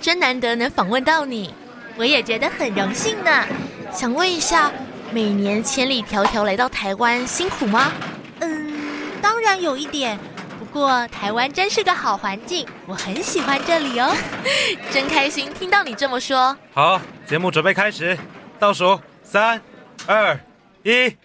真难得能访问到你，我也觉得很荣幸呢。想问一下，每年千里迢迢来到台湾，辛苦吗？嗯，当然有一点。不过台湾真是个好环境，我很喜欢这里哦，真开心听到你这么说。好，节目准备开始，倒数三、二、一。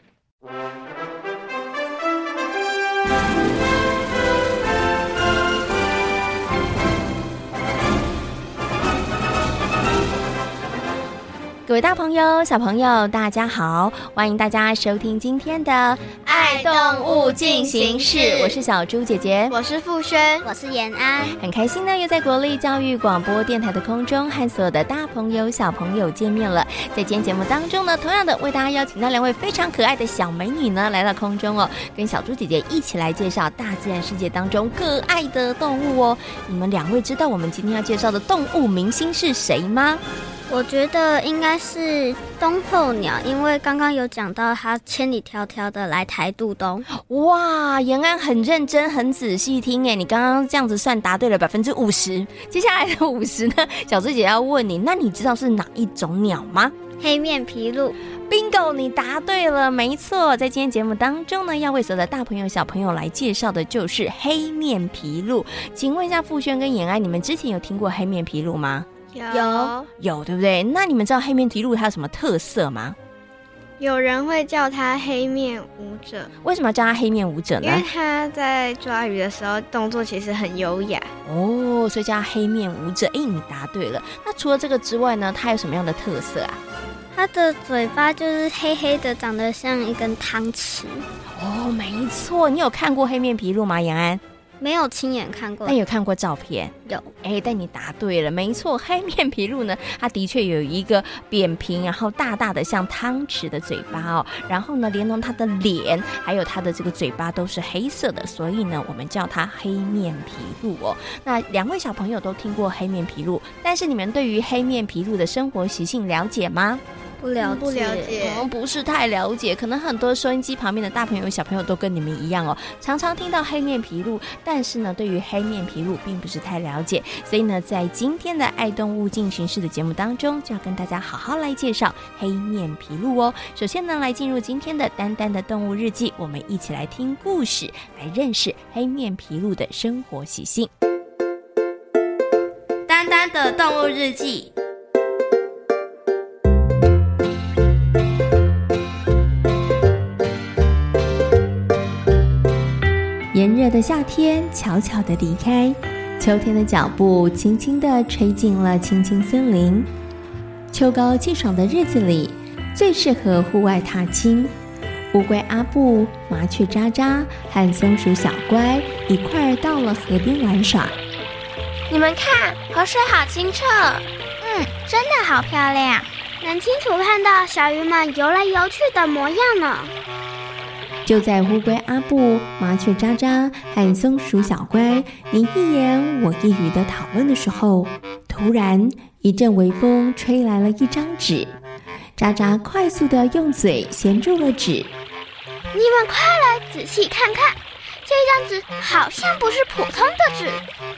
各位大朋友、小朋友，大家好！欢迎大家收听今天的《爱动物进行式》，我是小猪姐姐，我是傅轩，我是延安，很开心呢，又在国立教育广播电台的空中和所有的大朋友、小朋友见面了。在今天节目当中呢，同样的为大家邀请到两位非常可爱的小美女呢，来到空中哦，跟小猪姐姐一起来介绍大自然世界当中可爱的动物哦。你们两位知道我们今天要介绍的动物明星是谁吗？我觉得应该是冬候鸟，因为刚刚有讲到它千里迢迢的来台度冬。哇，延安很认真、很仔细听诶，你刚刚这样子算答对了百分之五十。接下来的五十呢，小智姐姐要问你，那你知道是哪一种鸟吗？黑面琵鹭。Bingo，你答对了，没错。在今天节目当中呢，要为所有的大朋友、小朋友来介绍的就是黑面琵鹭。请问一下傅轩跟延安，你们之前有听过黑面琵鹭吗？有有，对不对？那你们知道黑面琵鹭它有什么特色吗？有人会叫它黑面舞者。为什么叫它黑面舞者呢？因为它在抓鱼的时候动作其实很优雅哦，所以叫它黑面舞者。哎，你答对了。那除了这个之外呢，它有什么样的特色啊？它的嘴巴就是黑黑的，长得像一根汤匙。哦，没错。你有看过黑面琵鹭吗，杨安？没有亲眼看过，但有看过照片。有，哎，但你答对了，没错，黑面皮鹭呢，它的确有一个扁平，然后大大的像汤匙的嘴巴哦，然后呢，连同它的脸，还有它的这个嘴巴都是黑色的，所以呢，我们叫它黑面皮鹭哦。那两位小朋友都听过黑面皮鹭，但是你们对于黑面皮鹭的生活习性了解吗？不了解，不了解，嗯，不是太了解。可能很多收音机旁边的大朋友、小朋友都跟你们一样哦，常常听到黑面皮鹭，但是呢，对于黑面皮鹭并不是太了解。所以呢，在今天的爱动物进行式的节目当中，就要跟大家好好来介绍黑面皮鹭哦。首先呢，来进入今天的丹丹的动物日记，我们一起来听故事，来认识黑面皮鹭的生活习性。丹丹的动物日记。的夏天悄悄地离开，秋天的脚步轻轻地吹进了青青森林。秋高气爽的日子里，最适合户外踏青。乌龟阿布、麻雀喳喳和松鼠小乖一块儿到了河边玩耍。你们看，河水好清澈，嗯，真的好漂亮，能清楚看到小鱼们游来游去的模样呢。就在乌龟阿布、麻雀渣渣和松鼠小乖你一言我一语的讨论的时候，突然一阵微风吹来了一张纸。渣渣快速的用嘴衔住了纸。你们快来仔细看看，这张纸好像不是普通的纸。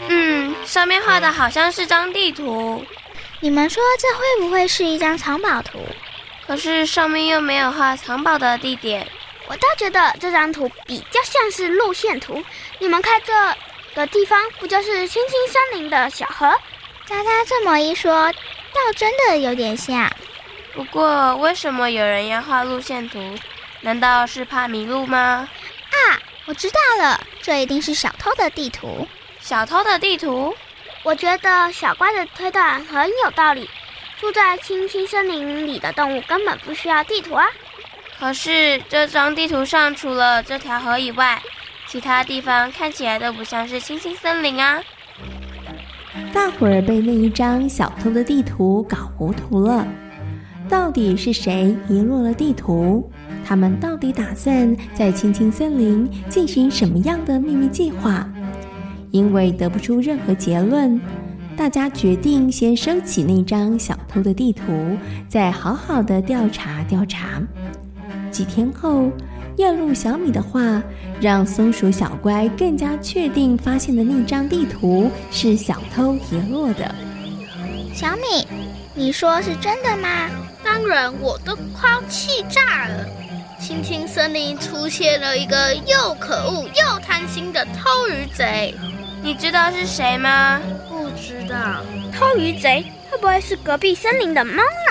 嗯，上面画的好像是张地图。你们说这会不会是一张藏宝图？可是上面又没有画藏宝的地点。我倒觉得这张图比较像是路线图。你们看这个地方，不就是青青森林的小河？喳喳这么一说，倒真的有点像。不过，为什么有人要画路线图？难道是怕迷路吗？啊，我知道了，这一定是小偷的地图。小偷的地图？我觉得小乖的推断很有道理。住在青青森林里的动物根本不需要地图啊。可是这张地图上除了这条河以外，其他地方看起来都不像是青青森林啊。大伙儿被那一张小偷的地图搞糊涂了。到底是谁遗落了地图？他们到底打算在青青森林进行什么样的秘密计划？因为得不出任何结论，大家决定先收起那张小偷的地图，再好好的调查调查。几天后，夜鹭小米的话让松鼠小乖更加确定，发现的那张地图是小偷遗落的。小米，你说是真的吗？当然，我都快要气炸了。青青森林出现了一个又可恶又贪心的偷鱼贼，你知道是谁吗？不知道。偷鱼贼会不会是隔壁森林的猫奶奶？不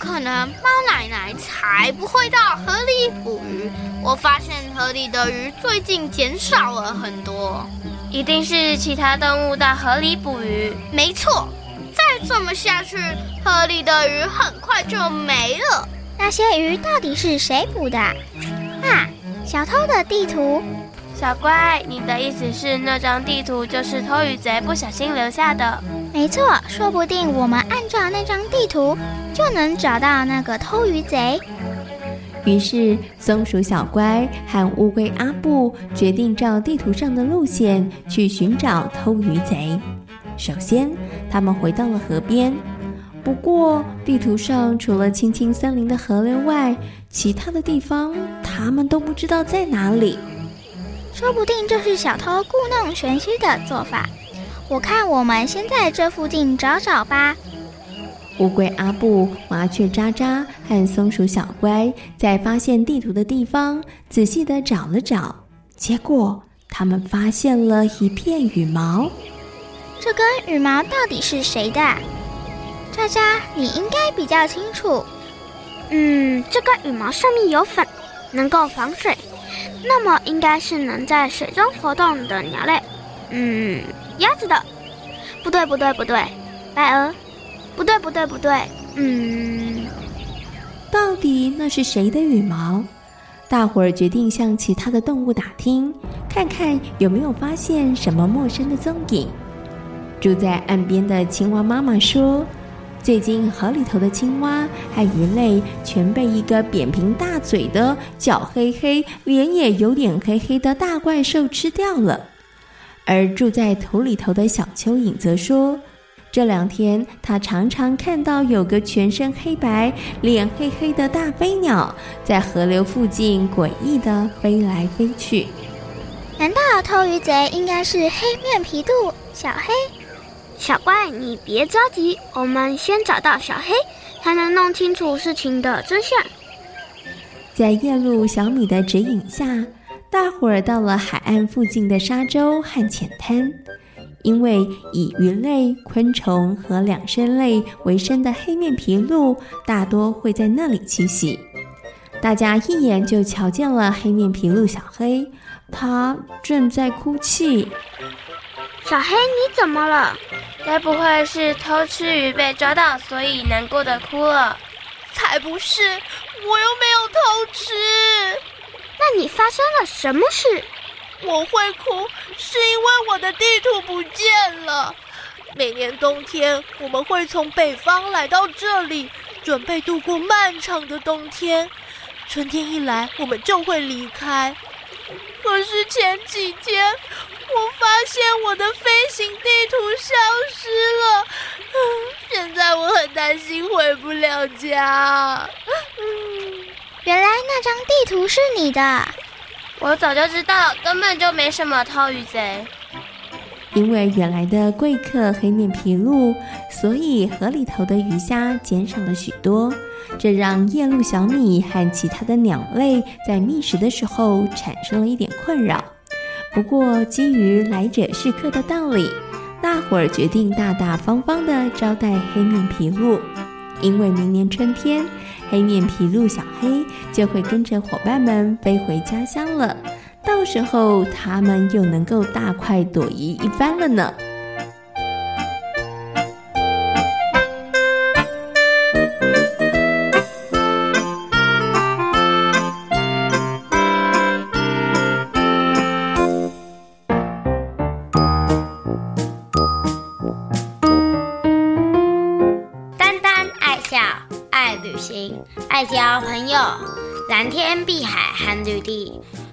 可能，猫奶奶才不会到河里捕鱼。我发现河里的鱼最近减少了很多，一定是其他动物到河里捕鱼。没错，再这么下去，河里的鱼很快就没了。那些鱼到底是谁捕的？啊，小偷的地图。小乖，你的意思是那张地图就是偷鱼贼不小心留下的？没错，说不定我们按照那张地图就能找到那个偷鱼贼。于是，松鼠小乖和乌龟阿布决定照地图上的路线去寻找偷鱼贼。首先，他们回到了河边。不过，地图上除了青青森林的河流外，其他的地方他们都不知道在哪里。说不定这是小偷故弄玄虚的做法。我看我们先在这附近找找吧。乌龟阿布、麻雀渣渣和松鼠小乖在发现地图的地方仔细的找了找，结果他们发现了一片羽毛。这根羽毛到底是谁的？渣渣，你应该比较清楚。嗯，这根羽毛上面有粉，能够防水，那么应该是能在水中活动的鸟类。嗯。鸭子的，不对不对不对，白鹅，不对不对不对，嗯，到底那是谁的羽毛？大伙儿决定向其他的动物打听，看看有没有发现什么陌生的踪影。住在岸边的青蛙妈妈说，最近河里头的青蛙和鱼类全被一个扁平大嘴的、脚黑黑、脸也有点黑黑的大怪兽吃掉了。而住在土里头的小蚯蚓则说，这两天他常常看到有个全身黑白、脸黑黑的大飞鸟在河流附近诡异地飞来飞去。难道偷鱼贼应该是黑面琵鹭小黑？小怪，你别着急，我们先找到小黑，才能弄清楚事情的真相。在夜路小米的指引下。大伙儿到了海岸附近的沙洲和浅滩，因为以鱼类、昆虫和两生类为生的黑面琵鹭大多会在那里栖息。大家一眼就瞧见了黑面琵鹭小黑，它正在哭泣。小黑，你怎么了？该不会是偷吃鱼被抓到，所以难过的哭了？才不是，我又没有偷吃。那你发生了什么事？我会哭，是因为我的地图不见了。每年冬天，我们会从北方来到这里，准备度过漫长的冬天。春天一来，我们就会离开。可是前几天，我发现我的飞行地图消失了。现在我很担心回不了家。嗯原来那张地图是你的，我早就知道，根本就没什么偷鱼贼。因为原来的贵客黑面琵鹭，所以河里头的鱼虾减少了许多，这让夜鹭小米和其他的鸟类在觅食的时候产生了一点困扰。不过，基于来者是客的道理，大伙儿决定大大方方的招待黑面琵鹭，因为明年春天。黑面皮鹿小黑就会跟着伙伴们飞回家乡了，到时候他们又能够大快朵颐一番了呢。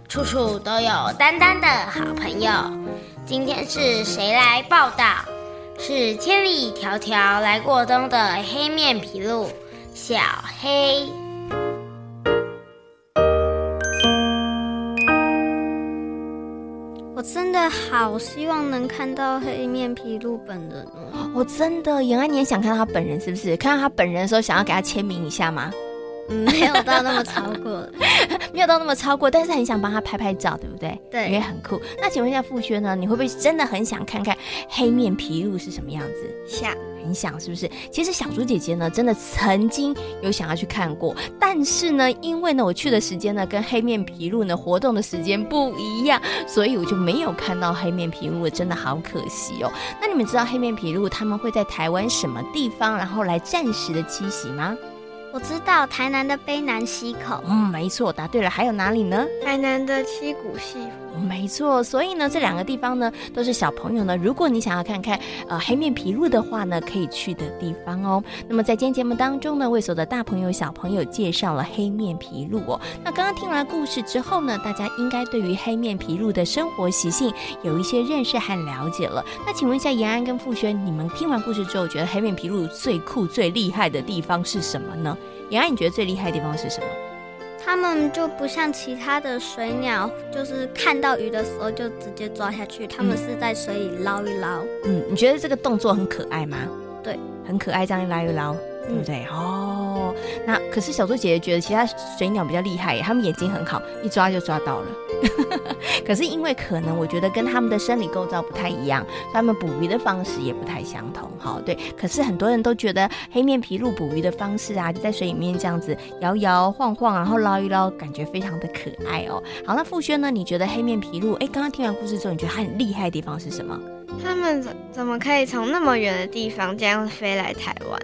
处处都有丹丹的好朋友。今天是谁来报道？是千里迢迢来过冬的黑面琵鹭小黑。我真的好希望能看到黑面琵鹭本人哦！我真的，原来，你也想看到他本人是不是？看到他本人的时候，想要给他签名一下吗？没有到那么超过，没有到那么超过，但是很想帮他拍拍照，对不对？对，因为很酷。那请问一下傅轩呢？你会不会真的很想看看黑面琵鹭是什么样子？想，很想，是不是？其实小猪姐姐呢，真的曾经有想要去看过，但是呢，因为呢，我去的时间呢，跟黑面琵鹭呢活动的时间不一样，所以我就没有看到黑面琵鹭，真的好可惜哦。那你们知道黑面琵鹭他们会在台湾什么地方，然后来暂时的栖息吗？我知道台南的卑南溪口，嗯，没错，答对了。还有哪里呢？台南的七股溪，没错。所以呢，这两个地方呢，都是小朋友呢，如果你想要看看呃黑面琵鹭的话呢，可以去的地方哦。那么在今天节目当中呢，为所有的大朋友小朋友介绍了黑面琵鹭哦。那刚刚听完故事之后呢，大家应该对于黑面琵鹭的生活习性有一些认识和了解了。那请问一下延安跟傅轩，你们听完故事之后，觉得黑面琵鹭最酷、最厉害的地方是什么呢？延安，你觉得最厉害的地方是什么？他们就不像其他的水鸟，就是看到鱼的时候就直接抓下去。他们是在水里捞一捞。嗯，你觉得这个动作很可爱吗？对，很可爱，这样一捞一捞，对不对？嗯、哦，哦那可是小猪姐姐觉得其他水鸟比较厉害耶，他们眼睛很好，一抓就抓到了。可是因为可能我觉得跟他们的生理构造不太一样，他们捕鱼的方式也不太相同。哈，对。可是很多人都觉得黑面琵鹭捕鱼的方式啊，就在水里面这样子摇摇晃晃，然后捞一捞，感觉非常的可爱哦。好，那傅轩呢？你觉得黑面琵鹭？哎，刚刚听完故事之后，你觉得它很厉害的地方是什么？他们怎怎么可以从那么远的地方这样飞来台湾？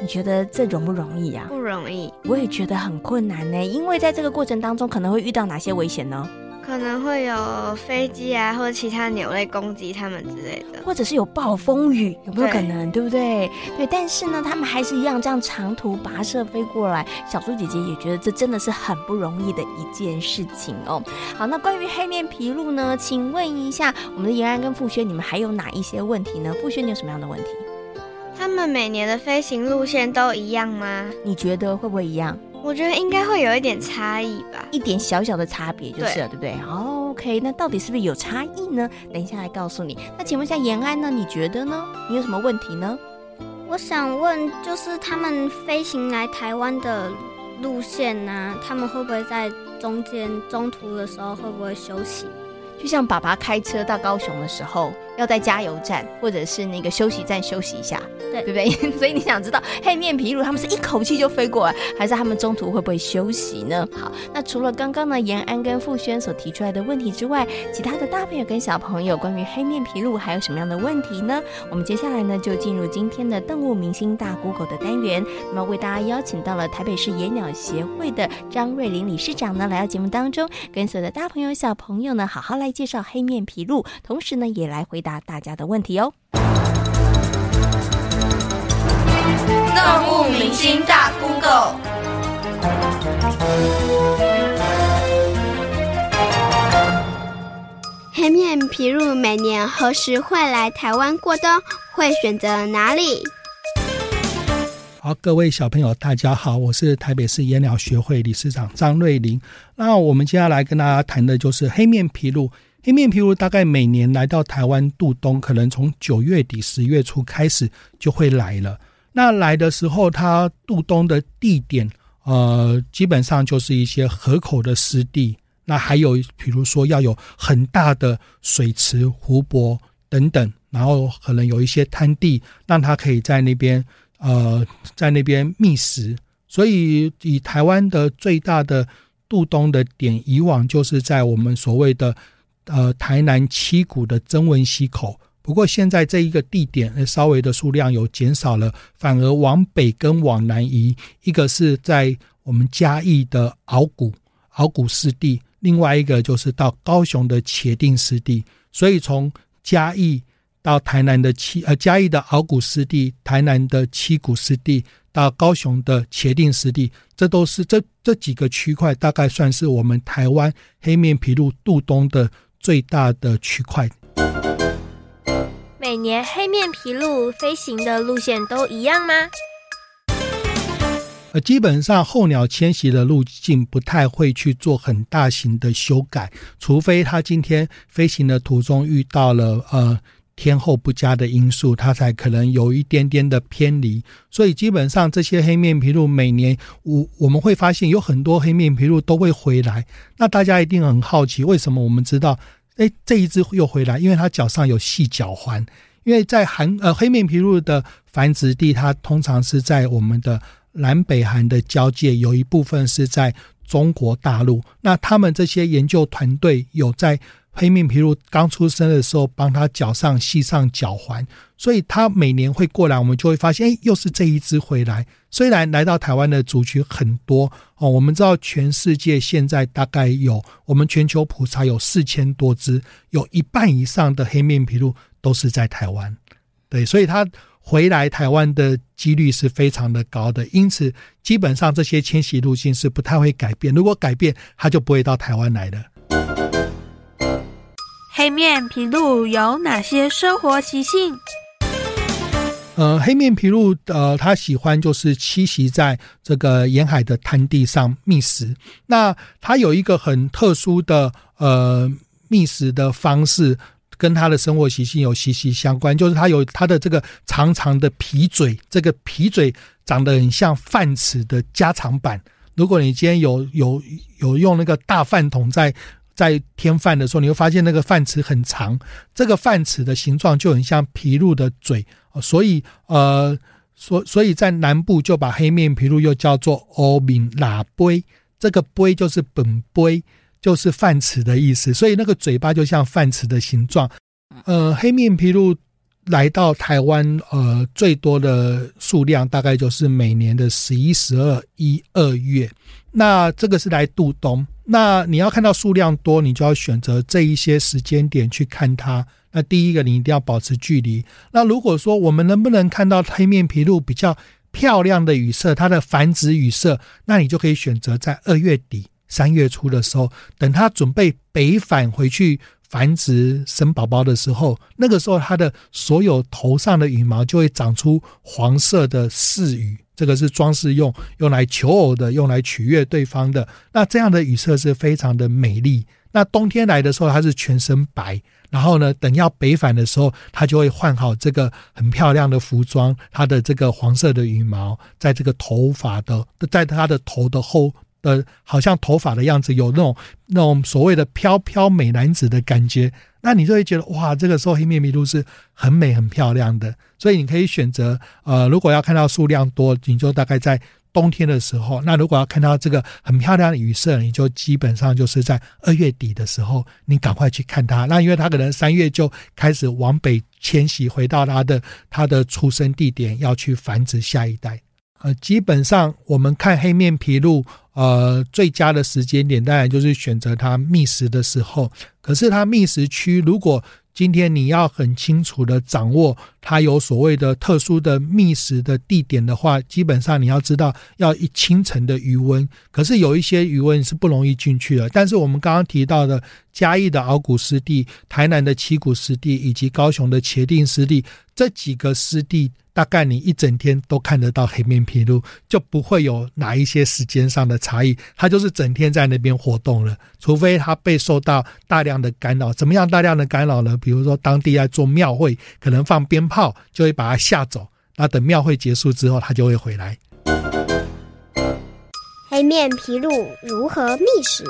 你觉得这容不容易呀？不容易，我也觉得很困难呢。因为在这个过程当中，可能会遇到哪些危险呢？可能会有飞机啊，或者其他鸟类攻击它们之类的，或者是有暴风雨，有没有可能？对，对不对？对，但是呢，他们还是一样这样长途跋涉飞过来。小猪姐姐也觉得这真的是很不容易的一件事情哦。好，那关于黑面琵鹭呢？请问一下，我们的延安跟傅轩，你们还有哪一些问题呢？傅轩，你有什么样的问题？他们每年的飞行路线都一样吗？你觉得会不会一样？我觉得应该会有一点差异吧，一点小小的差别就是了，对，对不对？OK，那到底是不是有差异呢？等一下来告诉你。那请问一下延安呢？你觉得呢？你有什么问题呢？我想问，就是他们飞行来台湾的路线呢、啊？他们会不会在中间中途的时候会不会休息？就像爸爸开车到高雄的时候。要在加油站或者是那个休息站休息一下，对，对不对？所以你想知道黑面琵鹭他们是一口气就飞过来，还是他们中途会不会休息呢？好，那除了刚刚呢延安跟傅轩所提出来的问题之外，其他的大朋友跟小朋友关于黑面琵鹭还有什么样的问题呢？我们接下来呢就进入今天的动物明星大 Google 的单元，那么为大家邀请到了台北市野鸟协会的张瑞林理事长呢来到节目当中，跟所有的大朋友小朋友呢好好来介绍黑面琵鹭，同时呢也来回答大家的问题哦。动物明星大 Google，黑面琵鹭每年何时会来台湾过冬？会选择哪里？好，各位小朋友，大家好，我是台北市野鸟学会理事长张瑞麟。那我们接下来跟大家谈的就是黑面琵鹭。黑面琵鹭大概每年来到台湾度冬，可能从九月底十月初开始就会来了。那来的时候，它度冬的地点，呃，基本上就是一些河口的湿地。那还有，比如说要有很大的水池、湖泊等等，然后可能有一些滩地，让它可以在那边，呃，在那边觅食。所以，以台湾的最大的度冬的点，以往就是在我们所谓的。呃，台南七股的曾文溪口，不过现在这一个地点稍微的数量有减少了，反而往北跟往南移，一个是在我们嘉义的鳌鼓鳌鼓湿地，另外一个就是到高雄的茄萣湿地，所以从嘉义到台南的七呃嘉义的鳌鼓湿地，台南的七股湿地，到高雄的茄萣湿地，这都是这这几个区块，大概算是我们台湾黑面琵鹭渡冬的最大的区块。每年黑面琵鹭飞行的路线都一样吗？呃，基本上候鸟迁徙的路径不太会去做很大型的修改，除非它今天飞行的途中遇到了呃天候不佳的因素，它才可能有一点点的偏离。所以基本上这些黑面琵鹭每年我我们会发现有很多黑面琵鹭都会回来。那大家一定很好奇，为什么我们知道？哎，这一只又回来，因为它脚上有细脚环。因为在韩呃黑面琵鹭的繁殖地，它通常是在我们的南北韩的交界，有一部分是在中国大陆。那他们这些研究团队有在黑面琵鹭刚出生的时候帮它脚上系上脚环，所以它每年会过来，我们就会发现，哎，又是这一只回来。虽然来到台湾的族群很多哦，我们知道全世界现在大概有我们全球普查有四千多只，有一半以上的黑面琵鹭都是在台湾，对，所以它回来台湾的几率是非常的高的。因此，基本上这些迁徙路径是不太会改变。如果改变，它就不会到台湾来了。黑面琵鹭有哪些生活习性？呃，黑面琵鹭，呃，它喜欢就是栖息在这个沿海的滩地上觅食。那它有一个很特殊的呃觅食的方式，跟它的生活习性有息息相关。就是它有它的这个长长的皮嘴，这个皮嘴长得很像饭匙的加长版。如果你今天有有有用那个大饭桶在在添饭的时候，你会发现那个饭匙很长，这个饭匙的形状就很像皮鹭的嘴。所以，呃，所所以在南部就把黑面皮鹭又叫做欧敏喇杯，这个杯就是本杯，就是饭匙的意思。所以那个嘴巴就像饭匙的形状。呃，黑面皮鹭来到台湾，呃，最多的数量大概就是每年的十一、十二、一二月。那这个是来度冬。那你要看到数量多，你就要选择这一些时间点去看它。那第一个，你一定要保持距离。那如果说我们能不能看到黑面琵鹭比较漂亮的羽色，它的繁殖羽色，那你就可以选择在二月底三月初的时候，等它准备北返回去繁殖生宝宝的时候，那个时候它的所有头上的羽毛就会长出黄色的饰羽，这个是装饰用，用来求偶的，用来取悦对方的。那这样的羽色是非常的美丽。那冬天来的时候，它是全身白。然后呢，等要北返的时候，它就会换好这个很漂亮的服装，它的这个黄色的羽毛，在这个头发的，在它的头的后呃，好像头发的样子，有那种那种所谓的飘飘美男子的感觉。那你就会觉得哇，这个时候黑面琵鹭是很美很漂亮的。所以你可以选择，呃，如果要看到数量多，你就大概在。冬天的时候，那如果要看到这个很漂亮的羽色，你就基本上就是在二月底的时候，你赶快去看它。那因为它可能三月就开始往北迁徙，回到它的它的出生地点，要去繁殖下一代。呃，基本上我们看黑面琵鹭，呃，最佳的时间点当然就是选择它觅食的时候。可是它觅食区如果今天你要很清楚的掌握它有所谓的特殊的觅食的地点的话，基本上你要知道要一清晨的余温。可是有一些余温是不容易进去的。但是我们刚刚提到的嘉义的鳌鼓湿地、台南的七股湿地以及高雄的茄萣湿地这几个湿地。大概你一整天都看得到黑面琵鹭，就不会有哪一些时间上的差异，它就是整天在那边活动了。除非它被受到大量的干扰，怎么样大量的干扰呢？比如说当地在做庙会，可能放鞭炮，就会把它吓走。那等庙会结束之后，它就会回来。黑面琵鹭如何觅食？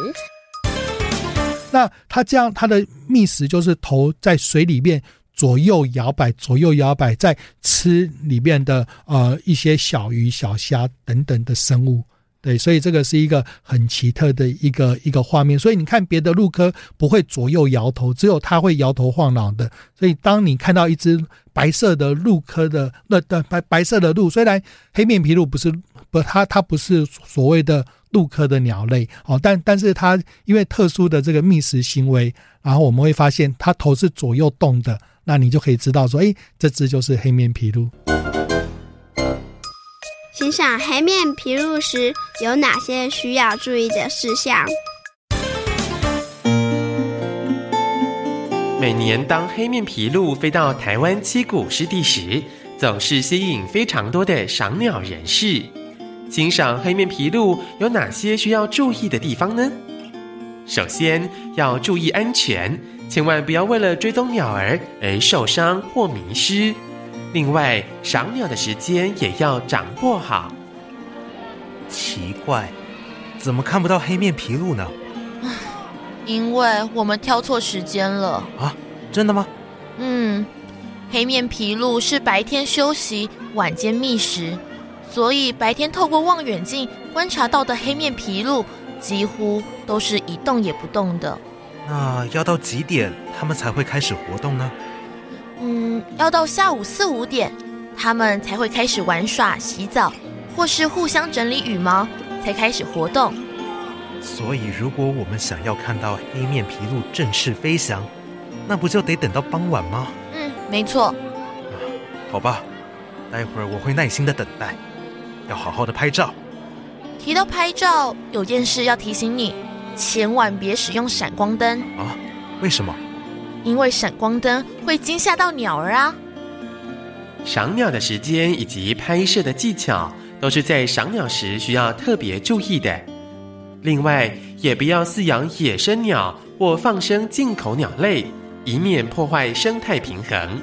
那它这样，它的觅食就是头在水里面。左右摇摆，左右摇摆，在吃里面的呃一些小鱼、小虾等等的生物，对，所以这个是一个很奇特的一个一个画面。所以你看别的鹿科不会左右摇头，只有它会摇头晃脑的。所以当你看到一只白色的鹿科的那的白白色的鹿，虽然黑面皮鹿不是。不，它它不是所谓的鹭科的鸟类哦，但但是它因为特殊的这个觅食行为，然后我们会发现它头是左右动的，那你就可以知道说，哎，这只就是黑面琵鹭。欣赏黑面琵鹭时有哪些需要注意的事项？每年当黑面琵鹭飞到台湾七股湿地时，总是吸引非常多的赏鸟人士。欣赏黑面琵鹭有哪些需要注意的地方呢？首先要注意安全，千万不要为了追踪鸟儿而受伤或迷失。另外，赏鸟的时间也要掌握好。奇怪，怎么看不到黑面琵鹭呢？因为我们挑错时间了。啊，真的吗？嗯。黑面琵鹭是白天休息，晚间觅食，所以白天透过望远镜观察到的黑面琵鹭几乎都是一动也不动的。那要到几点它们才会开始活动呢？嗯，要到下午四五点，它们才会开始玩耍、洗澡，或是互相整理羽毛，才开始活动。所以，如果我们想要看到黑面琵鹭正式飞翔，那不就得等到傍晚吗？嗯没错，好吧，待会儿我会耐心的等待，要好好的拍照。提到拍照，有件事要提醒你，千万别使用闪光灯啊！为什么？因为闪光灯会惊吓到鸟儿啊。赏鸟的时间以及拍摄的技巧，都是在赏鸟时需要特别注意的。另外，也不要饲养野生鸟或放生进口鸟类。以免破坏生态平衡。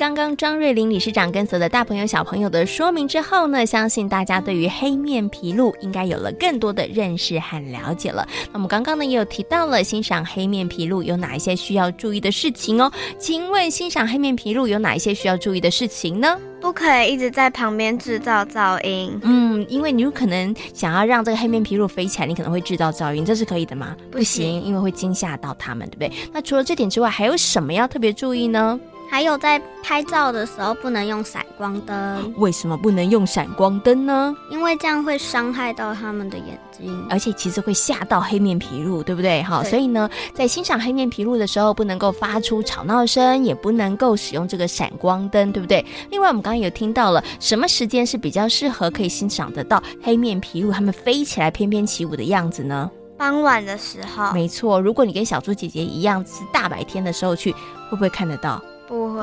刚刚张瑞林理事长跟所有的大朋友小朋友的说明之后呢，相信大家对于黑面琵鹭应该有了更多的认识和了解了。那我们刚刚呢也有提到了欣赏黑面琵鹭有哪一些需要注意的事情哦？请问欣赏黑面琵鹭有哪一些需要注意的事情呢？不可以一直在旁边制造噪音。嗯，因为你有可能想要让这个黑面琵鹭飞起来，你可能会制造噪音，这是可以的吗？不行，因为会惊吓到它们，对不对？那除了这点之外，还有什么要特别注意呢？还有在拍照的时候不能用闪光灯。为什么不能用闪光灯呢？因为这样会伤害到他们的眼睛，而且其实会吓到黑面琵鹭，对不对？好，所以呢，在欣赏黑面琵鹭的时候，不能够发出吵闹声，也不能够使用这个闪光灯，对不对？另外，我们刚刚有听到了什么时间是比较适合可以欣赏得到黑面琵鹭它们飞起来翩翩起舞的样子呢？傍晚的时候。没错，如果你跟小猪姐姐一样是大白天的时候去，会不会看得到？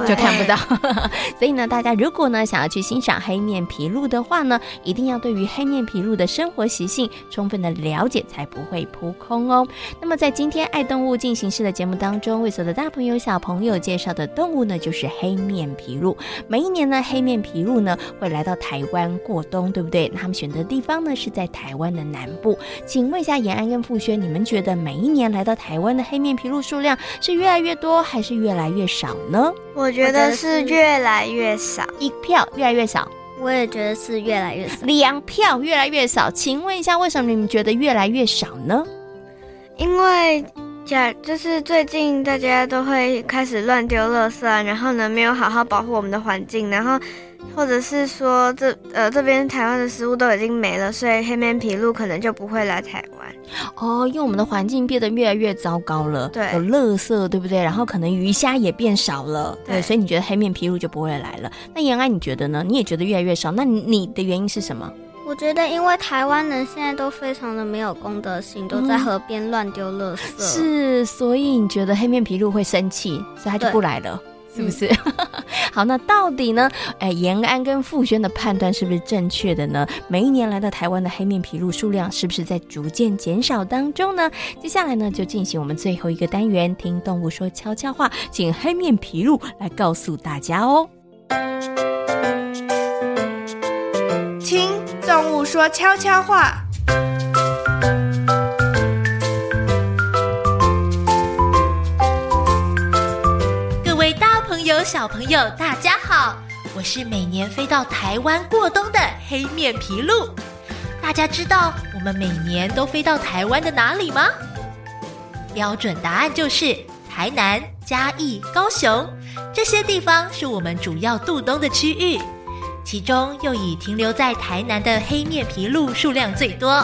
就看不到，所以呢，大家如果呢想要去欣赏黑面琵鹭的话呢，一定要对于黑面琵鹭的生活习性充分的了解，才不会扑空哦。那么在今天爱动物进行式的节目当中，为所有的大朋友小朋友介绍的动物呢，就是黑面琵鹭。每一年呢，黑面琵鹭呢会来到台湾过冬，对不对？那他们选择的地方呢是在台湾的南部。请问一下延安跟富轩，你们觉得每一年来到台湾的黑面琵鹭数量是越来越多，还是越来越少呢？我觉得是越来越少，一票越来越少。我也觉得是越来越少，两票越来越少。请问一下，为什么你们觉得越来越少呢？因为，假就是最近大家都会开始乱丢垃圾啊，然后呢，没有好好保护我们的环境，然后。或者是说这，这呃这边台湾的食物都已经没了，所以黑面琵鹭可能就不会来台湾。哦，因为我们的环境变得越来越糟糕了，对，有垃圾，对不对？然后可能鱼虾也变少了，对，对，所以你觉得黑面琵鹭就不会来了？那延安你觉得呢？你也觉得越来越少？那你的原因是什么？我觉得因为台湾人现在都非常的没有公德心，都在河边乱丢垃圾。嗯，是，所以你觉得黑面琵鹭会生气，所以他就不来了。是不是？好，那到底呢？哎，延安跟富轩的判断是不是正确的呢？每一年来到台湾的黑面琵鹭数量是不是在逐渐减少当中呢？接下来呢，就进行我们最后一个单元，听动物说悄悄话，请黑面琵鹭来告诉大家哦。听动物说悄悄话。各位大朋友小朋友，大家好，我是每年飞到台湾过冬的黑面琵鹭。大家知道我们每年都飞到台湾的哪里吗？标准答案就是台南、嘉义、高雄，这些地方是我们主要度冬的区域。其中又以停留在台南的黑面琵鹭数量最多。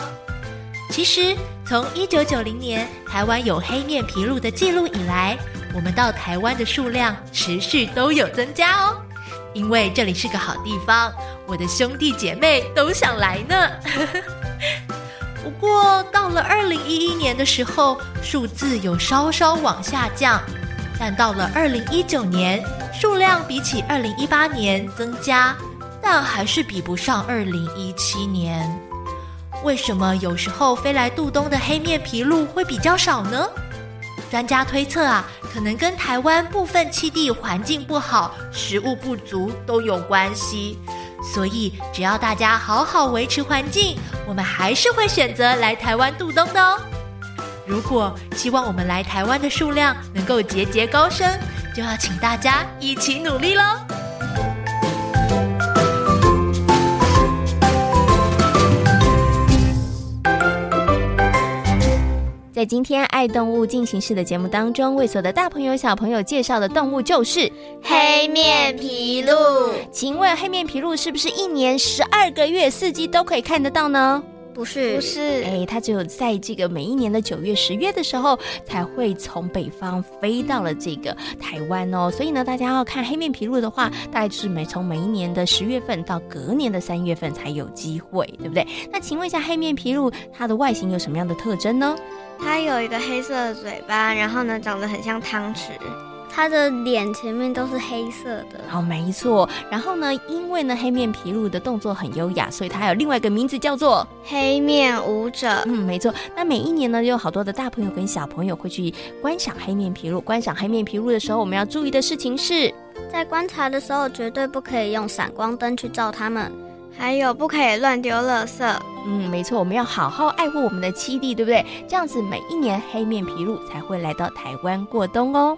其实从一九九零年台湾有黑面琵鹭的记录以来，我们到台湾的数量持续都有增加哦。因为这里是个好地方，我的兄弟姐妹都想来呢。不过到了二零一一年的时候，数字有稍稍往下降，但到了二零一九年，数量比起二零一八年增加，但还是比不上二零一七年。为什么有时候飞来度冬的黑面琵鹭会比较少呢？专家推测啊，可能跟台湾部分栖地环境不好、食物不足都有关系。所以，只要大家好好维持环境，我们还是会选择来台湾度冬的哦。如果希望我们来台湾的数量能够节节高升，就要请大家一起努力喽。在今天爱动物进行式的节目当中，为所有的大朋友小朋友介绍的动物就是黑面琵鹭。请问黑面琵鹭是不是一年十二个月四季都可以看得到呢？不是，不是，哎，它只有在这个每一年的九月、十月的时候才会从北方飞到了这个台湾哦。所以呢，大家要看黑面琵鹭的话，大概就是每从每一年的十月份到隔年的三月份才有机会，对不对？那请问一下，黑面琵鹭它的外形有什么样的特征呢？它有一个黑色的嘴巴，然后呢，长得很像汤匙。它的脸前面都是黑色的。哦，没错。然后呢，因为呢，黑面琵鹭的动作很优雅，所以它还有另外一个名字叫做黑面舞者。嗯，没错。那每一年呢，有好多的大朋友跟小朋友会去观赏黑面琵鹭。观赏黑面琵鹭的时候，我们要注意的事情是，在观察的时候绝对不可以用闪光灯去照它们，还有不可以乱丢垃圾。嗯，没错，我们要好好爱护我们的栖地，对不对？这样子每一年黑面琵鹭才会来到台湾过冬哦。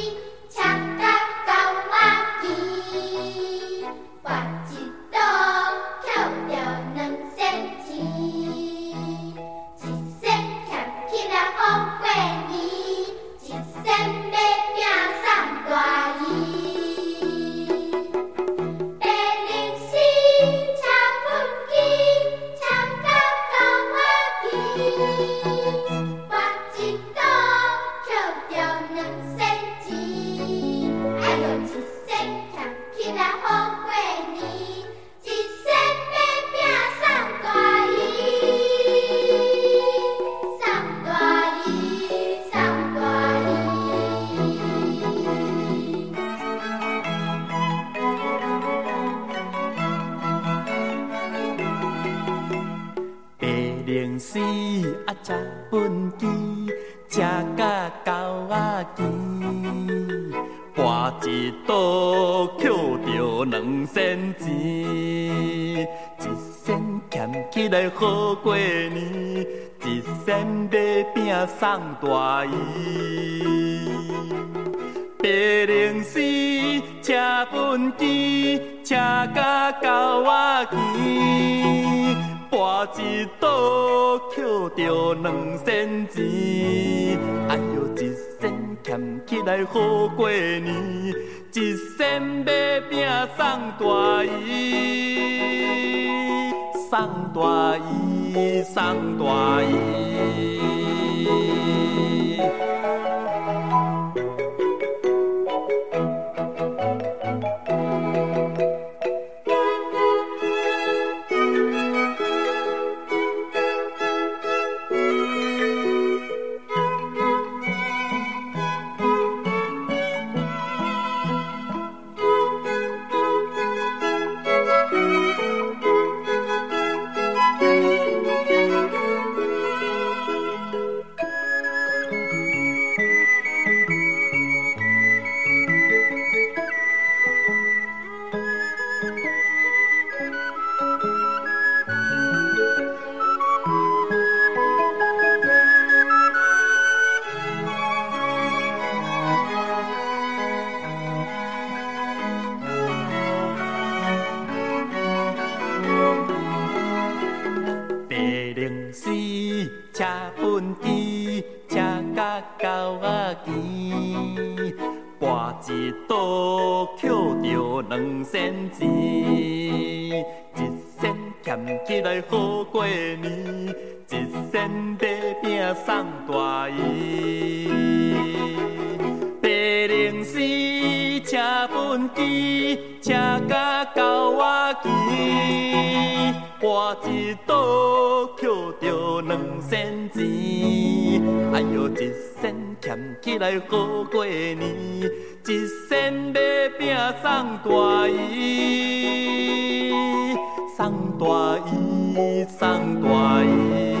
一生俭起来好过年，一生买饼送大姨。白龙寺，车本机，车甲狗仔机，跋一刀捡着两仙钱，哎呦，一生俭起来好过年。一身买饼送大姨，送大姨，送大姨。狗仔牵。跋一倒，捡着两仙钱。哎哟，一仙俭起来好过年，一仙买饼送大姨，送大姨，送大姨。